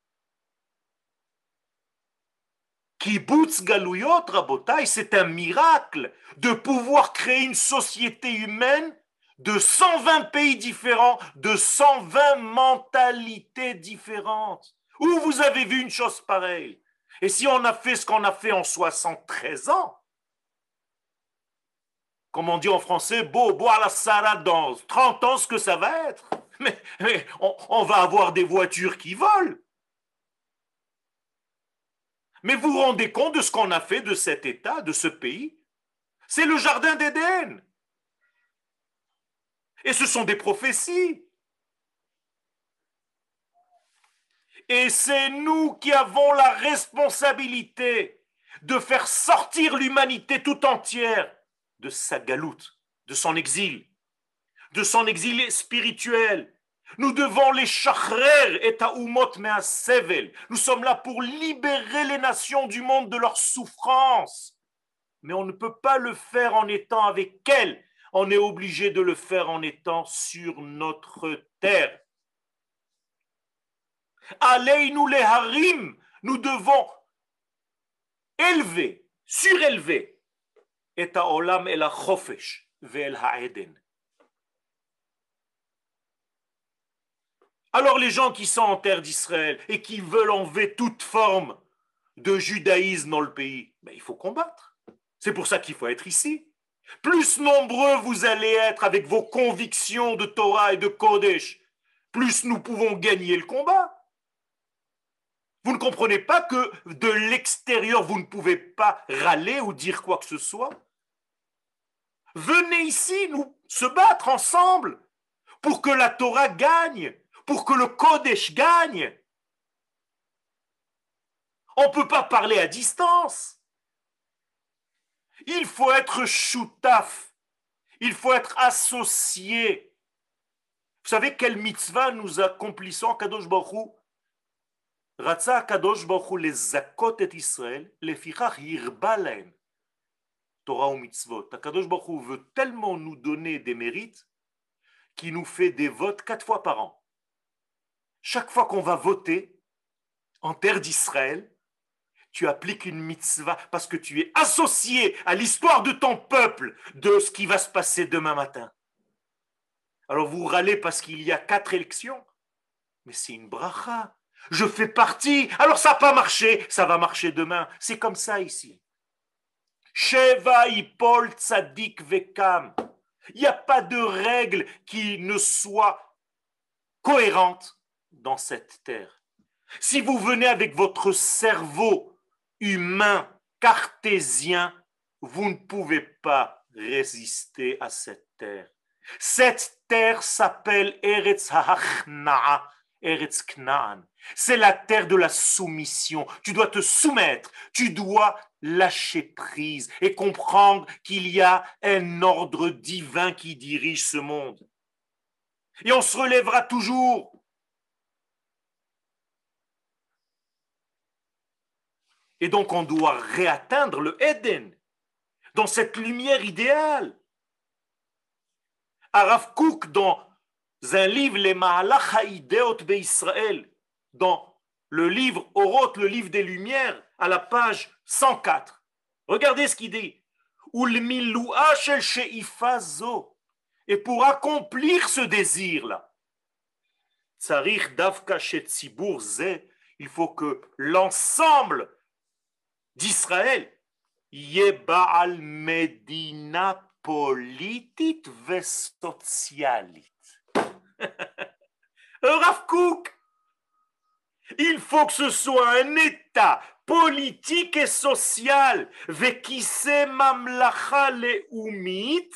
Kibbutz Galouyot, Rabotai, c'est un miracle de pouvoir créer une société humaine de 120 pays différents, de 120 mentalités différentes. Où vous avez vu une chose pareille? Et si on a fait ce qu'on a fait en 73 ans, comme on dit en français, beau boire la salade dans 30 ans, ce que ça va être. Mais, on, on va avoir des voitures qui volent. Mais vous vous rendez compte de ce qu'on a fait de cet État, de ce pays? C'est le jardin d'Éden. Et ce sont des prophéties. Et c'est nous qui avons la responsabilité de faire sortir l'humanité tout entière de sa galoute, de son exil, de son exil spirituel. Nous devons les chachrer et taoumot sevel. Nous sommes là pour libérer les nations du monde de leur souffrance. Mais on ne peut pas le faire en étant avec elles. On est obligé de le faire en étant sur notre terre. nous les harim. Nous devons élever, surélever alors les gens qui sont en terre d'Israël et qui veulent enlever toute forme de judaïsme dans le pays, ben, il faut combattre. C'est pour ça qu'il faut être ici. Plus nombreux vous allez être avec vos convictions de Torah et de Kodesh, plus nous pouvons gagner le combat. Vous ne comprenez pas que de l'extérieur, vous ne pouvez pas râler ou dire quoi que ce soit Venez ici, nous se battre ensemble pour que la Torah gagne, pour que le Kodesh gagne. On ne peut pas parler à distance. Il faut être choutaf. Il faut être associé. Vous savez quelle mitzvah nous accomplissons, Kadosh Baruch Ratza Kadosh Baruch les zakot et Israël, les fichach yirba Torah ou mitzvot. Akadosh Baruch veut tellement nous donner des mérites qu'il nous fait des votes quatre fois par an. Chaque fois qu'on va voter en terre d'Israël, tu appliques une mitzvah parce que tu es associé à l'histoire de ton peuple, de ce qui va se passer demain matin. Alors vous râlez parce qu'il y a quatre élections, mais c'est une bracha. Je fais partie. Alors ça n'a pas marché, ça va marcher demain. C'est comme ça ici. Sheva Ipol Tzadik Vekam. Il n'y a pas de règle qui ne soit cohérente dans cette terre. Si vous venez avec votre cerveau humain cartésien, vous ne pouvez pas résister à cette terre. Cette terre s'appelle Eretz Ha'achna'a, Eretz Knaan. C'est la terre de la soumission. Tu dois te soumettre, tu dois lâcher prise et comprendre qu'il y a un ordre divin qui dirige ce monde. Et on se relèvera toujours. Et donc on doit réatteindre le Eden dans cette lumière idéale. Araf Kouk, dans un livre, Les Mahalach Ha'ideot Israël, dans le livre Oroth, le livre des Lumières, à la page 104. Regardez ce qu'il dit. Et pour accomplir ce désir-là, il faut que l'ensemble d'Israël Baal Medina. Rav Kook, il faut que ce soit un État politique et social, vekise mamlacha leumit,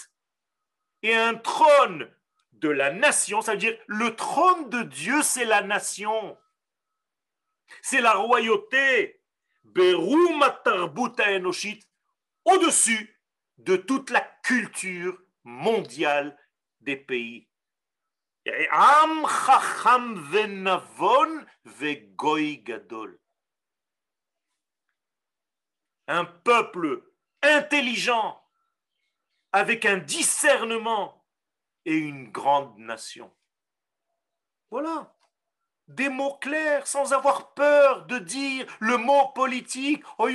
et un trône de la nation, c'est-à-dire le trône de Dieu, c'est la nation. C'est la royauté. Au-dessus de toute la culture mondiale des pays. Un peuple intelligent, avec un discernement et une grande nation. Voilà. Des mots clairs, sans avoir peur de dire le mot politique. Oi,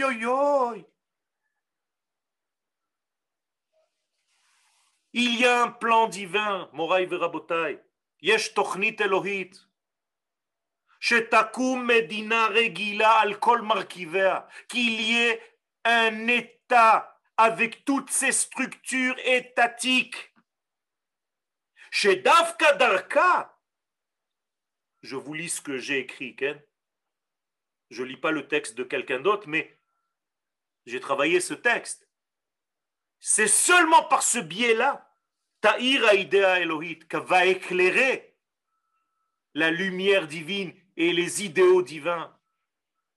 Il y a un plan divin, Moraï Verabotai. Yesh Tochnit Elohit. Shetakum Medina Regila al Kol Markivea. Qu'il y ait un État avec toutes ses structures étatiques. Chez Darka, je vous lis ce que j'ai écrit, Ken. Je ne lis pas le texte de quelqu'un d'autre, mais j'ai travaillé ce texte. C'est seulement par ce biais-là, Ta'ira Idea Elohit, que va éclairer la lumière divine et les idéaux divins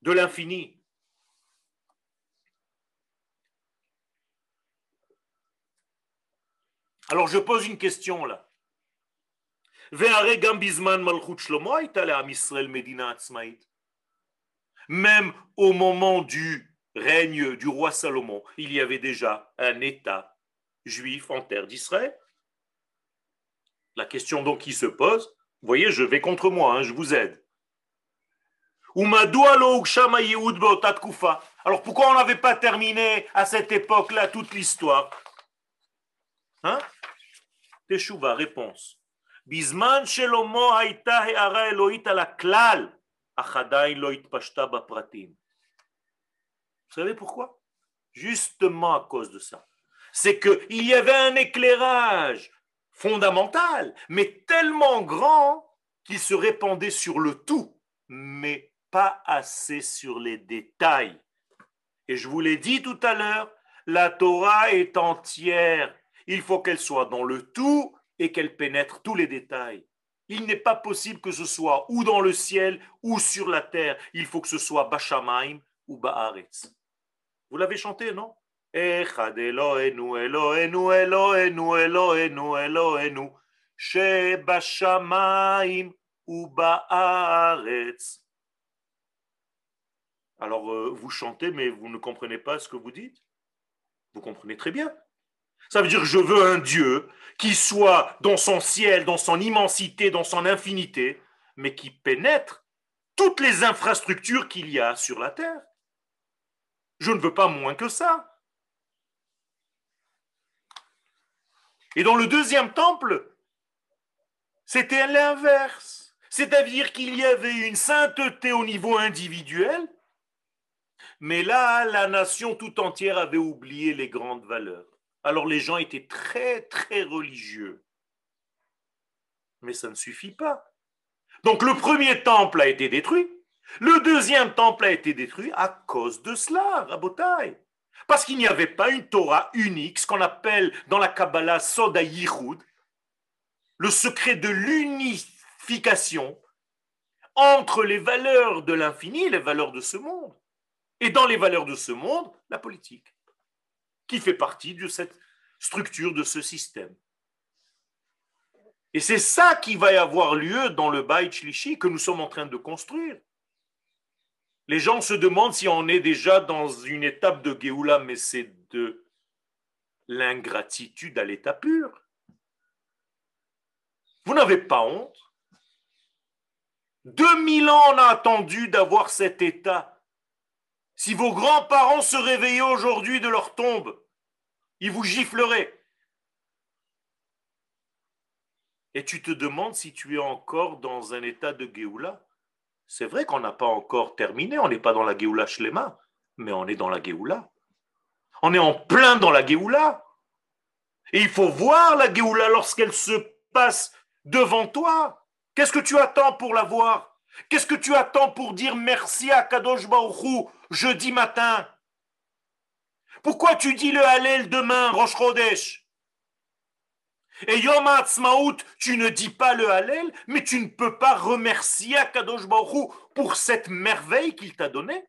de l'infini. Alors je pose une question là. Même au moment du règne du roi Salomon, il y avait déjà un État juif en terre d'Israël. La question donc qui se pose, vous voyez, je vais contre moi, hein, je vous aide. Alors pourquoi on n'avait pas terminé à cette époque-là toute l'histoire? Hein? Teshuva, réponse. Vous savez pourquoi? Justement à cause de ça. C'est qu'il y avait un éclairage fondamental, mais tellement grand qu'il se répandait sur le tout, mais pas assez sur les détails. Et je vous l'ai dit tout à l'heure, la Torah est entière. Il faut qu'elle soit dans le tout et qu'elle pénètre tous les détails. Il n'est pas possible que ce soit ou dans le ciel ou sur la terre. Il faut que ce soit Bashamaim ou Baaretz. Vous l'avez chanté, non? Alors, euh, vous chantez, mais vous ne comprenez pas ce que vous dites Vous comprenez très bien. Ça veut dire que je veux un Dieu qui soit dans son ciel, dans son immensité, dans son infinité, mais qui pénètre toutes les infrastructures qu'il y a sur la terre. Je ne veux pas moins que ça. Et dans le deuxième temple, c'était l'inverse. C'est-à-dire qu'il y avait une sainteté au niveau individuel, mais là, la nation tout entière avait oublié les grandes valeurs. Alors les gens étaient très, très religieux. Mais ça ne suffit pas. Donc le premier temple a été détruit. Le deuxième temple a été détruit à cause de cela, Rabotai. Parce qu'il n'y avait pas une Torah unique, ce qu'on appelle dans la Kabbalah Soda Yichud, le secret de l'unification entre les valeurs de l'infini les valeurs de ce monde. Et dans les valeurs de ce monde, la politique qui fait partie de cette structure, de ce système. Et c'est ça qui va y avoir lieu dans le Beit Shlishi que nous sommes en train de construire. Les gens se demandent si on est déjà dans une étape de Géoula, mais c'est de l'ingratitude à l'état pur. Vous n'avez pas honte? 2000 ans on a attendu d'avoir cet état si vos grands-parents se réveillaient aujourd'hui de leur tombe, ils vous gifleraient. Et tu te demandes si tu es encore dans un état de Géoula. C'est vrai qu'on n'a pas encore terminé, on n'est pas dans la Géoula Shlema, mais on est dans la Géoula. On est en plein dans la Géoula. Et il faut voir la Géoula lorsqu'elle se passe devant toi. Qu'est-ce que tu attends pour la voir? Qu'est-ce que tu attends pour dire merci à Kadosh jeudi matin. Pourquoi tu dis le Hallel demain, Rosh Chodesh? Et Yom Ha'atzmaut, tu ne dis pas le Hallel, mais tu ne peux pas remercier à Kadosh Baruchou pour cette merveille qu'il t'a donnée.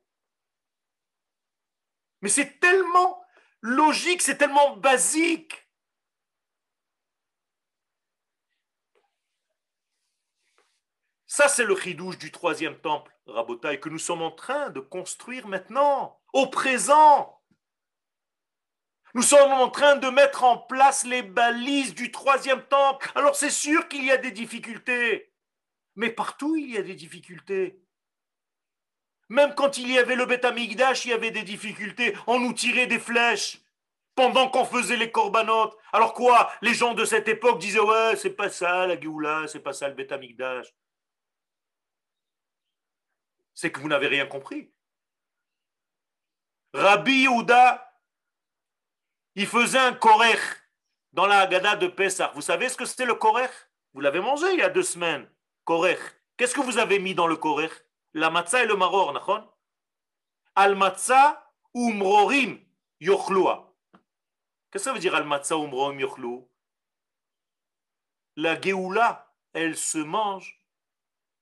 Mais c'est tellement logique, c'est tellement basique. Ça, c'est le chidouche du troisième temple, Rabotaï, que nous sommes en train de construire maintenant, au présent. Nous sommes en train de mettre en place les balises du troisième temple. Alors c'est sûr qu'il y a des difficultés. Mais partout, il y a des difficultés. Même quand il y avait le Beth il y avait des difficultés. On nous tirait des flèches pendant qu'on faisait les corbanotes. Alors quoi? Les gens de cette époque disaient Ouais, c'est pas ça la Géoula, c'est pas ça le Beth C'est que vous n'avez rien compris. Rabbi Yehuda, il faisait un korech dans la Haggadah de Pessah. Vous savez ce que c'était le korech? Vous l'avez mangé il y a deux semaines. Korech. Qu'est-ce que vous avez mis dans le korech? La matzah et le maror, nachon? Al matzah umrorim yochlua. Qu'est-ce que ça veut dire al matzah umrorim yochlu La geoula, elle se mange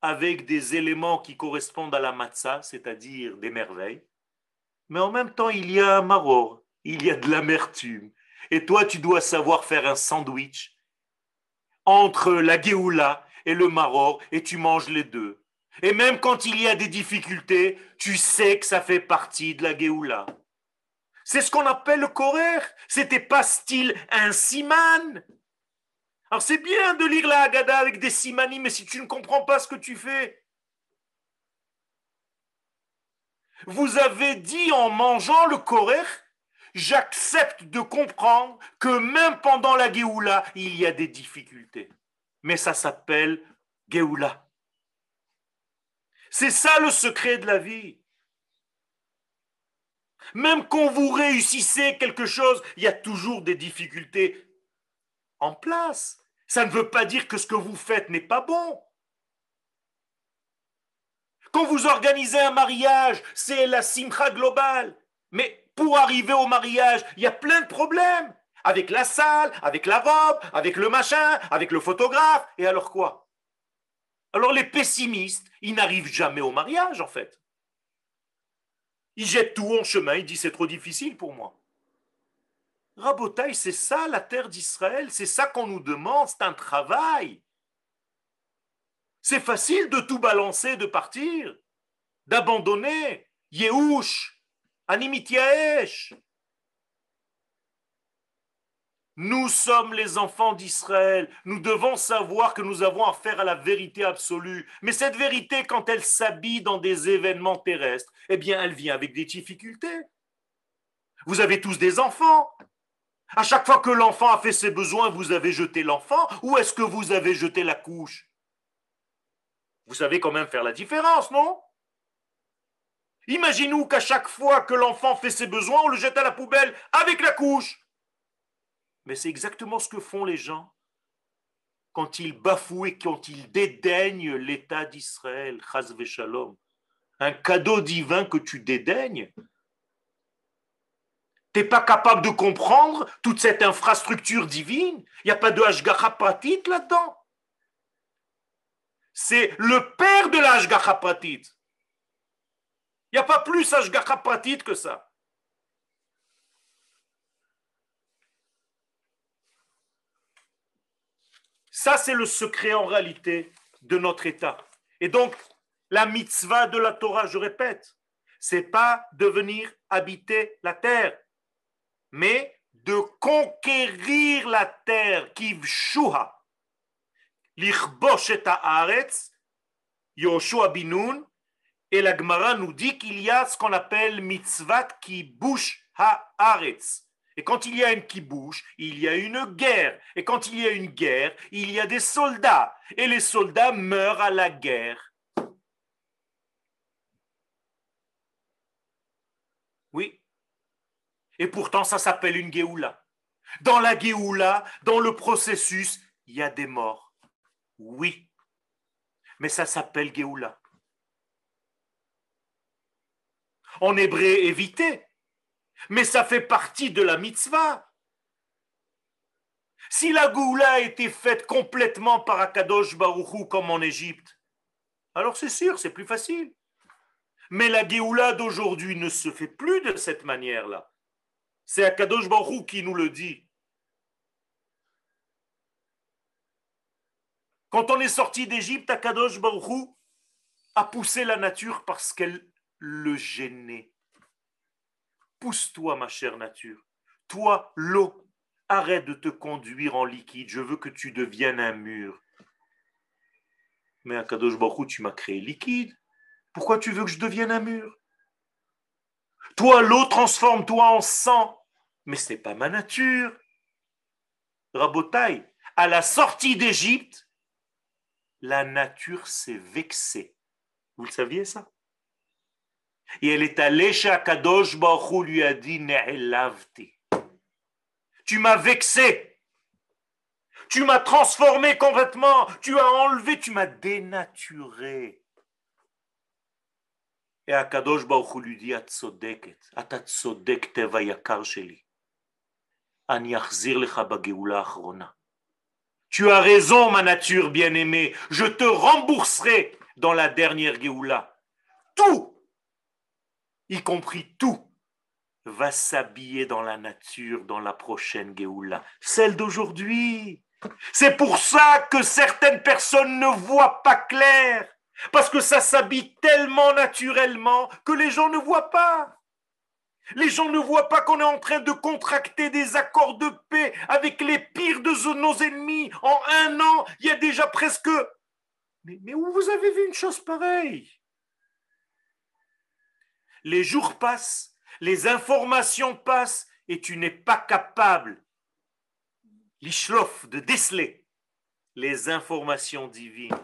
avec des éléments qui correspondent à la matzah, c'est-à-dire des merveilles. Mais en même temps, il y a un maror, il y a de l'amertume. Et toi, tu dois savoir faire un sandwich entre la geoula et le maror, et tu manges les deux. Et même quand il y a des difficultés, tu sais que ça fait partie de la geoula. C'est ce qu'on appelle le korer. C'était pas style un siman. Alors c'est bien de lire la Haggadah avec des simani, mais si tu ne comprends pas ce que tu fais, vous avez dit en mangeant le korer, j'accepte de comprendre que même pendant la Géoula, il y a des difficultés. Mais ça s'appelle Géoula. C'est ça le secret de la vie. Même quand vous réussissez quelque chose, il y a toujours des difficultés place. Ça ne veut pas dire que ce que vous faites n'est pas bon. Quand vous organisez un mariage, c'est la simcha globale. Mais pour arriver au mariage, il y a plein de problèmes. Avec la salle, avec la robe, avec le machin, avec le photographe. Et alors quoi? Alors les pessimistes, ils n'arrivent jamais au mariage en fait. Ils jettent tout en chemin, ils disent c'est trop difficile pour moi. Rabotaille, c'est ça la terre d'Israël, c'est ça qu'on nous demande, c'est un travail. C'est facile de tout balancer, de partir, d'abandonner. Yehush, Animitiaesh. Nous sommes les enfants d'Israël. Nous devons savoir que nous avons affaire à la vérité absolue. Mais cette vérité, quand elle s'habille dans des événements terrestres, eh bien, elle vient avec des difficultés. Vous avez tous des enfants. À chaque fois que l'enfant a fait ses besoins, vous avez jeté l'enfant ou est-ce que vous avez jeté la couche? Vous savez quand même faire la différence, non? Imaginez-nous qu'à chaque fois que l'enfant fait ses besoins, on le jette à la poubelle avec la couche. Mais c'est exactement ce que font les gens quand ils bafouent et quand ils dédaignent l'État d'Israël. Un cadeau divin que tu dédaignes. Tu n'es pas capable de comprendre toute cette infrastructure divine. Il n'y a pas de Hashgacha pratit là-dedans c'est le père de Pratit. Il n'y a pas plus Ashgacha Pratit que ça. Ça, c'est le secret en réalité de notre état. Et donc, la mitzvah de la Torah, je répète, c'est pas de venir habiter la terre, mais de conquérir la terre, kivshuha, L'Ichbosh et Haaretz, Yoshua Binoun, et la Gemara nous dit qu'il y a ce qu'on appelle mitzvat qui bouche haaretz. Et quand il y a une qui bouge, il y a une guerre. Et quand il y a une guerre, il y a des soldats. Et les soldats meurent à la guerre. Oui. Et pourtant, ça s'appelle une Géoula. Dans la Géoula, dans le processus, il y a des morts. Oui, mais ça s'appelle Géoula. En hébreu, éviter, mais ça fait partie de la mitzvah. Si la Géoula a été faite complètement par Akadosh Baruchou comme en Égypte, alors c'est sûr, c'est plus facile. Mais la Géoula d'aujourd'hui ne se fait plus de cette manière-là. C'est Akadosh Baruchou qui nous le dit. Quand on est sorti d'Égypte, Akadosh Baruchou a poussé la nature parce qu'elle le gênait. Pousse-toi, ma chère nature. Toi, l'eau, arrête de te conduire en liquide. Je veux que tu deviennes un mur. Mais à Kadosh Baruch tu m'as créé liquide. Pourquoi tu veux que je devienne un mur? Toi, l'eau, transforme-toi en sang. Mais ce n'est pas ma nature. Rabotai, à la sortie d'Égypte, la nature s'est vexée. Vous le saviez ça? Et elle est allée chez Akadosh Baruch lui a dit Tu m'as vexé. Tu m'as transformé complètement. Tu as enlevé, tu m'as dénaturé. Et lui dit. Tu as raison, ma nature bien-aimée. Je te rembourserai dans la dernière Géoula. Tout, y compris tout, va s'habiller dans la nature dans la prochaine Géoula, celle d'aujourd'hui. C'est pour ça que certaines personnes ne voient pas clair, parce que ça s'habille tellement naturellement que les gens ne voient pas. Les gens ne voient pas qu'on est en train de contracter des accords de paix avec les pires de nos ennemis. En un an, il y a déjà presque... Mais, où vous avez vu une chose pareille? Les jours passent, les informations passent, et tu n'es pas capable, l'ishlof, de déceler les informations divines.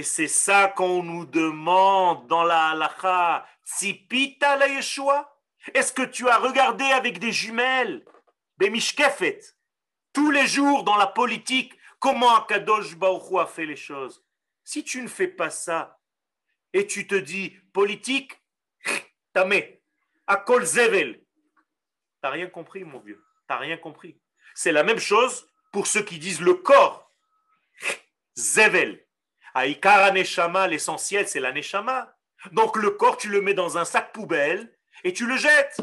Et c'est ça qu'on nous demande dans la halakha. Tzipita la Yeshua? Est-ce que tu as regardé avec des jumelles, des tous les jours dans la politique, comment Akadosh Baruch a fait les choses? Si tu ne fais pas ça, et tu te dis politique, tamé, akol zevel, t'as rien compris, mon vieux, t'as rien compris. C'est la même chose pour ceux qui disent le corps, zevel. Aïkara Neshama, l'essentiel, c'est la Neshama. Donc le corps, tu le mets dans un sac poubelle et tu le jettes.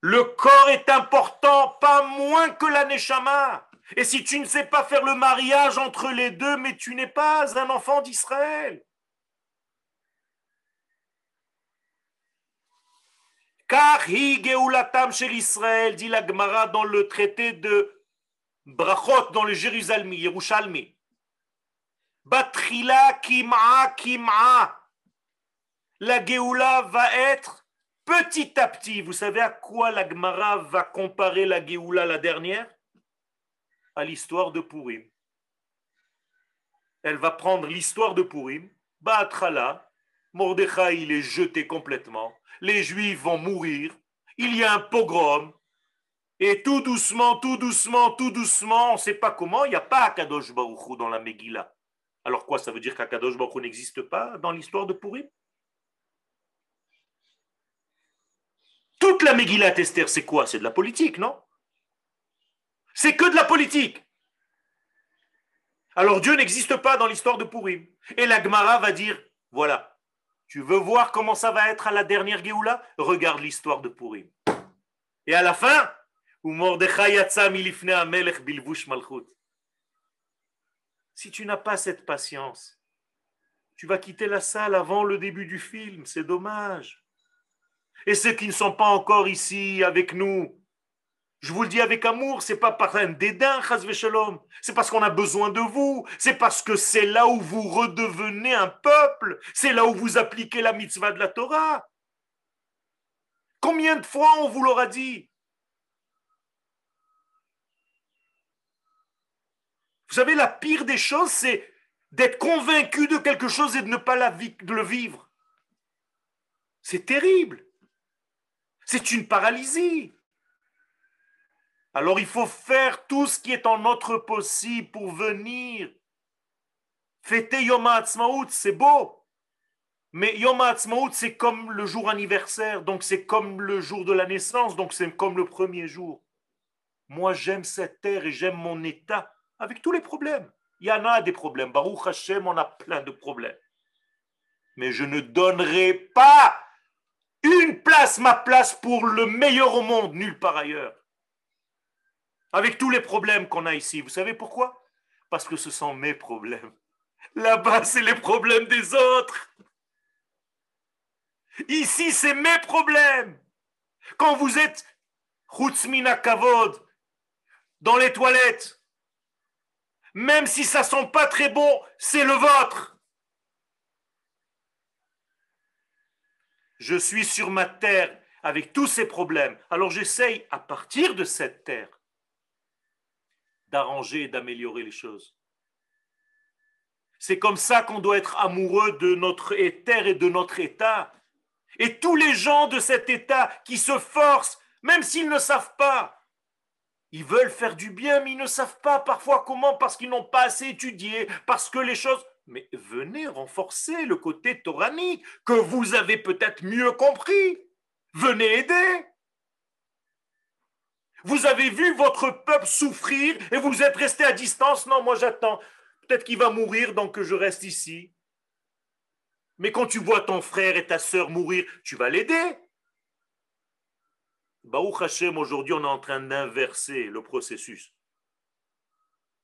Le corps est important, pas moins que la Neshama. Et si tu ne sais pas faire le mariage entre les deux, mais tu n'es pas un enfant d'Israël. Car hi geulatam shel Israël, dit la Gemara dans le traité de Brachot, dans le Jérusalem, Yerushalmi. Batrila kim'a kim'a. La Géoula va être petit à petit. Vous savez à quoi la Gemara va comparer la Géoula, la dernière? À l'histoire de Purim. Elle va prendre l'histoire de Purim. Batrala, Mordechai, il est jeté complètement les Juifs vont mourir, il y a un pogrom, et tout doucement, tout doucement, tout doucement, on ne sait pas comment, il n'y a pas Akadosh Baruch dans la Megillah. Alors quoi, ça veut dire qu'Akadosh Baruch n'existe pas dans l'histoire de Purim? Toute la Megillah Esther, c'est quoi? C'est de la politique, non? C'est que de la politique. Alors Dieu n'existe pas dans l'histoire de Purim. Et la Gemara va dire, voilà, tu veux voir comment ça va être à la dernière Géoula? Regarde l'histoire de Purim. Et à la fin, si tu n'as pas cette patience, tu vas quitter la salle avant le début du film, c'est dommage. Et ceux qui ne sont pas encore ici avec nous, je vous le dis avec amour, c'est pas par un dédain, shalom. C'est parce qu'on a besoin de vous. C'est parce que c'est là où vous redevenez un peuple. C'est là où vous appliquez la mitzvah de la Torah. Combien de fois on vous l'aura dit? Vous savez, la pire des choses, c'est d'être convaincu de quelque chose et de ne pas la le vivre. C'est terrible. C'est une paralysie. Alors il faut faire tout ce qui est en notre possible pour venir. Fêter Yom HaAtzmaut, c'est beau. Mais Yom HaAtzmaut, c'est comme le jour anniversaire, donc c'est comme le jour de la naissance, donc c'est comme le premier jour. Moi, j'aime cette terre et j'aime mon état avec tous les problèmes. Il y en a des problèmes. Baruch Hashem, on a plein de problèmes. Mais je ne donnerai pas une place, ma place, pour le meilleur au monde, nulle part ailleurs avec tous les problèmes qu'on a ici. Vous savez pourquoi? Parce que ce sont mes problèmes. Là-bas, c'est les problèmes des autres. Ici, c'est mes problèmes. Quand vous êtes Kavod, dans les toilettes. Même si ça sent pas très bon, c'est le vôtre. Je suis sur ma terre avec tous ces problèmes. Alors j'essaye, à partir de cette terre, d'arranger et d'améliorer les choses. C'est comme ça qu'on doit être amoureux de notre terre et de notre état. Et tous les gens de cet état qui se forcent, même s'ils ne savent pas, ils veulent faire du bien, mais ils ne savent pas parfois comment, parce qu'ils n'ont pas assez étudié, parce que les choses... Mais venez renforcer le côté toranique que vous avez peut-être mieux compris. Venez aider. Vous avez vu votre peuple souffrir et vous êtes resté à distance. Non, moi j'attends. Peut-être qu'il va mourir, donc je reste ici. Mais quand tu vois ton frère et ta sœur mourir, tu vas l'aider. Baruch Hashem, aujourd'hui, on est en train d'inverser le processus.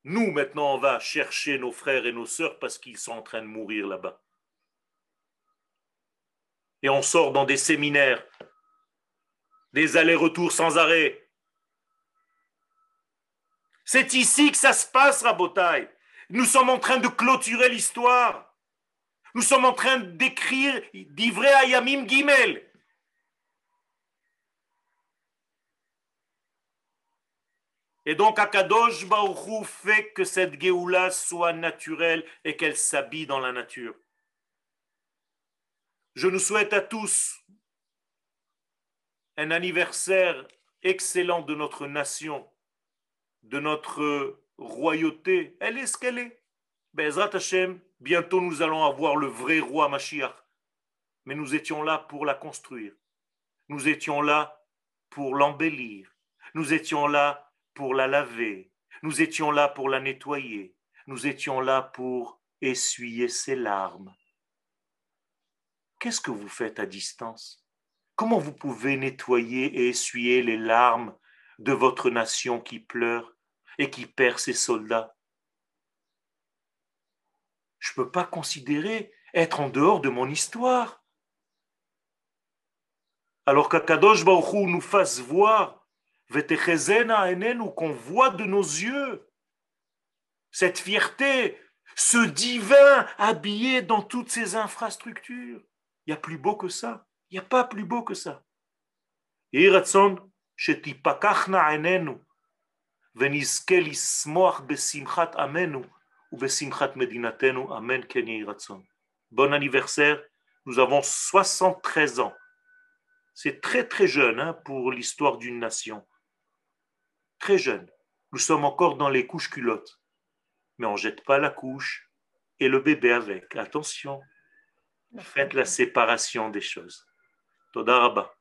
Nous, maintenant, on va chercher nos frères et nos sœurs parce qu'ils sont en train de mourir là-bas. Et on sort dans des séminaires, des allers-retours sans arrêt. C'est ici que ça se passe, Rabotai. Nous sommes en train de clôturer l'histoire. Nous sommes en train d'écrire d'Ivré Ayamim Gimel. Et donc Akadosh Baruchou fait que cette Géoula soit naturelle et qu'elle s'habille dans la nature. Je nous souhaite à tous un anniversaire excellent de notre nation, de notre royauté. Elle est ce qu'elle est. Bezrat Hashem, bientôt nous allons avoir le vrai roi Mashiach. Mais nous étions là pour la construire. Nous étions là pour l'embellir. Nous étions là pour la laver, nous étions là pour la nettoyer, nous étions là pour essuyer ses larmes. Qu'est-ce que vous faites à distance? Comment vous pouvez nettoyer et essuyer les larmes de votre nation qui pleure? Et qui perd ses soldats Je ne peux pas considérer être en dehors de mon histoire. Alors qu'Akadosh Baruch nous fasse voir qu'on voit de nos yeux cette fierté, ce divin habillé dans toutes ces infrastructures. Il y a plus beau que ça. Il n'y a pas plus beau que ça. Bon anniversaire, nous avons 73 ans. C'est très très jeune hein, pour l'histoire d'une nation très jeune. Nous sommes encore dans les couches culottes. Mais on ne jette pas la couche et le bébé avec. Attention, faites la séparation des choses. Toda